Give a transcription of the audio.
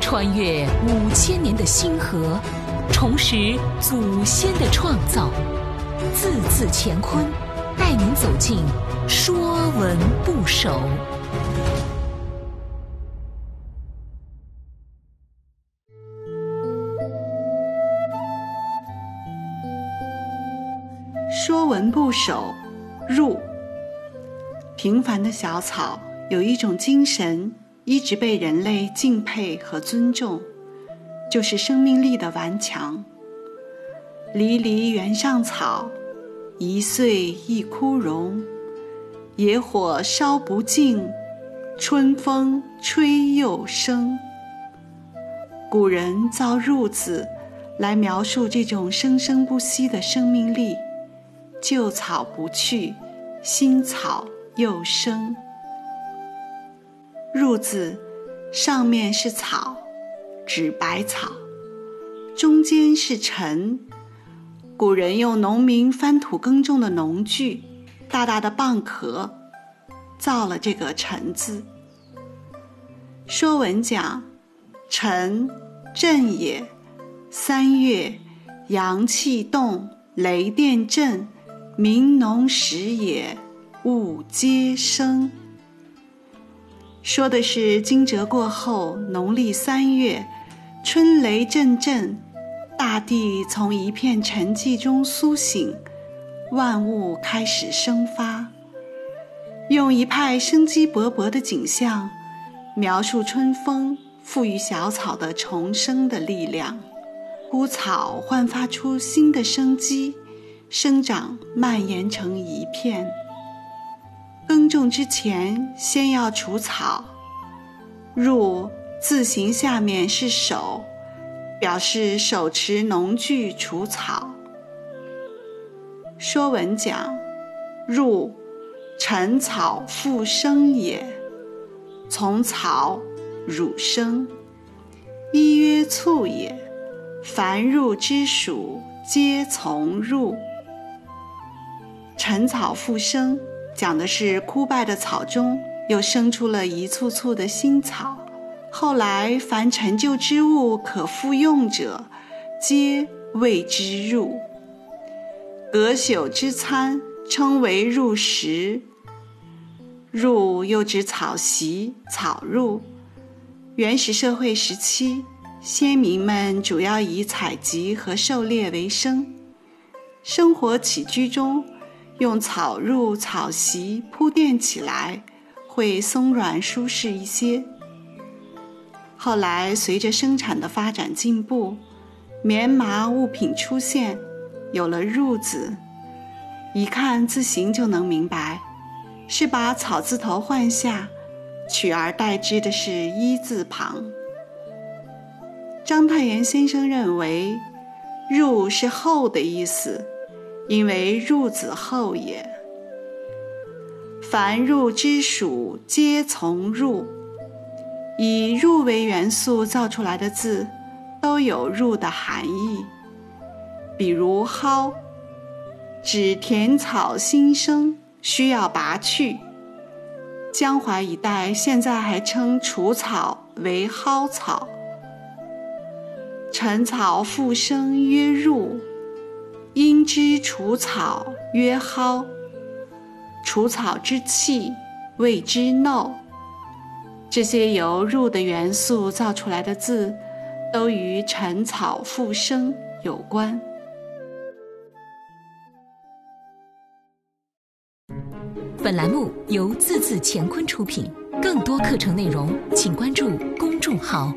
穿越五千年的星河，重拾祖先的创造，字字乾坤，带您走进《说文不首》。《说文不首》入。平凡的小草有一种精神，一直被人类敬佩和尊重，就是生命力的顽强。离离原上草，一岁一枯荣。野火烧不尽，春风吹又生。古人造“入”字来描述这种生生不息的生命力。旧草不去，新草。又生。入字上面是草，指百草；中间是辰。古人用农民翻土耕种的农具，大大的蚌壳，造了这个辰字。说文讲：辰，震也。三月，阳气动，雷电震，民农时也。物皆生，说的是惊蛰过后，农历三月，春雷阵阵，大地从一片沉寂中苏醒，万物开始生发。用一派生机勃勃的景象，描述春风赋予小草的重生的力量，枯草焕发出新的生机，生长蔓延成一片。耕种之前，先要除草。入字形下面是手，表示手持农具除草。说文讲：入，陈草复生也。从草，乳生。一曰促也。凡入之属，皆从入。陈草复生。讲的是枯败的草中又生出了一簇簇的新草，后来凡陈旧之物可复用者，皆谓之入。隔朽之餐称为入食。入又指草席、草褥。原始社会时期，先民们主要以采集和狩猎为生，生活起居中。用草褥、草席铺垫起来，会松软舒适一些。后来随着生产的发展进步，棉麻物品出现，有了“褥”子，一看字形就能明白，是把草字头换下，取而代之的是“一”字旁。章太炎先生认为，“褥”是厚的意思。因为入子后也，凡入之属，皆从入。以入为元素造出来的字，都有入的含义。比如蒿，指田草新生，需要拔去。江淮一带现在还称除草为蒿草。陈草复生曰入。因之除草曰蒿，除草之气谓之耨。这些由入的元素造出来的字，都与陈草复生有关。本栏目由字字乾坤出品，更多课程内容请关注公众号。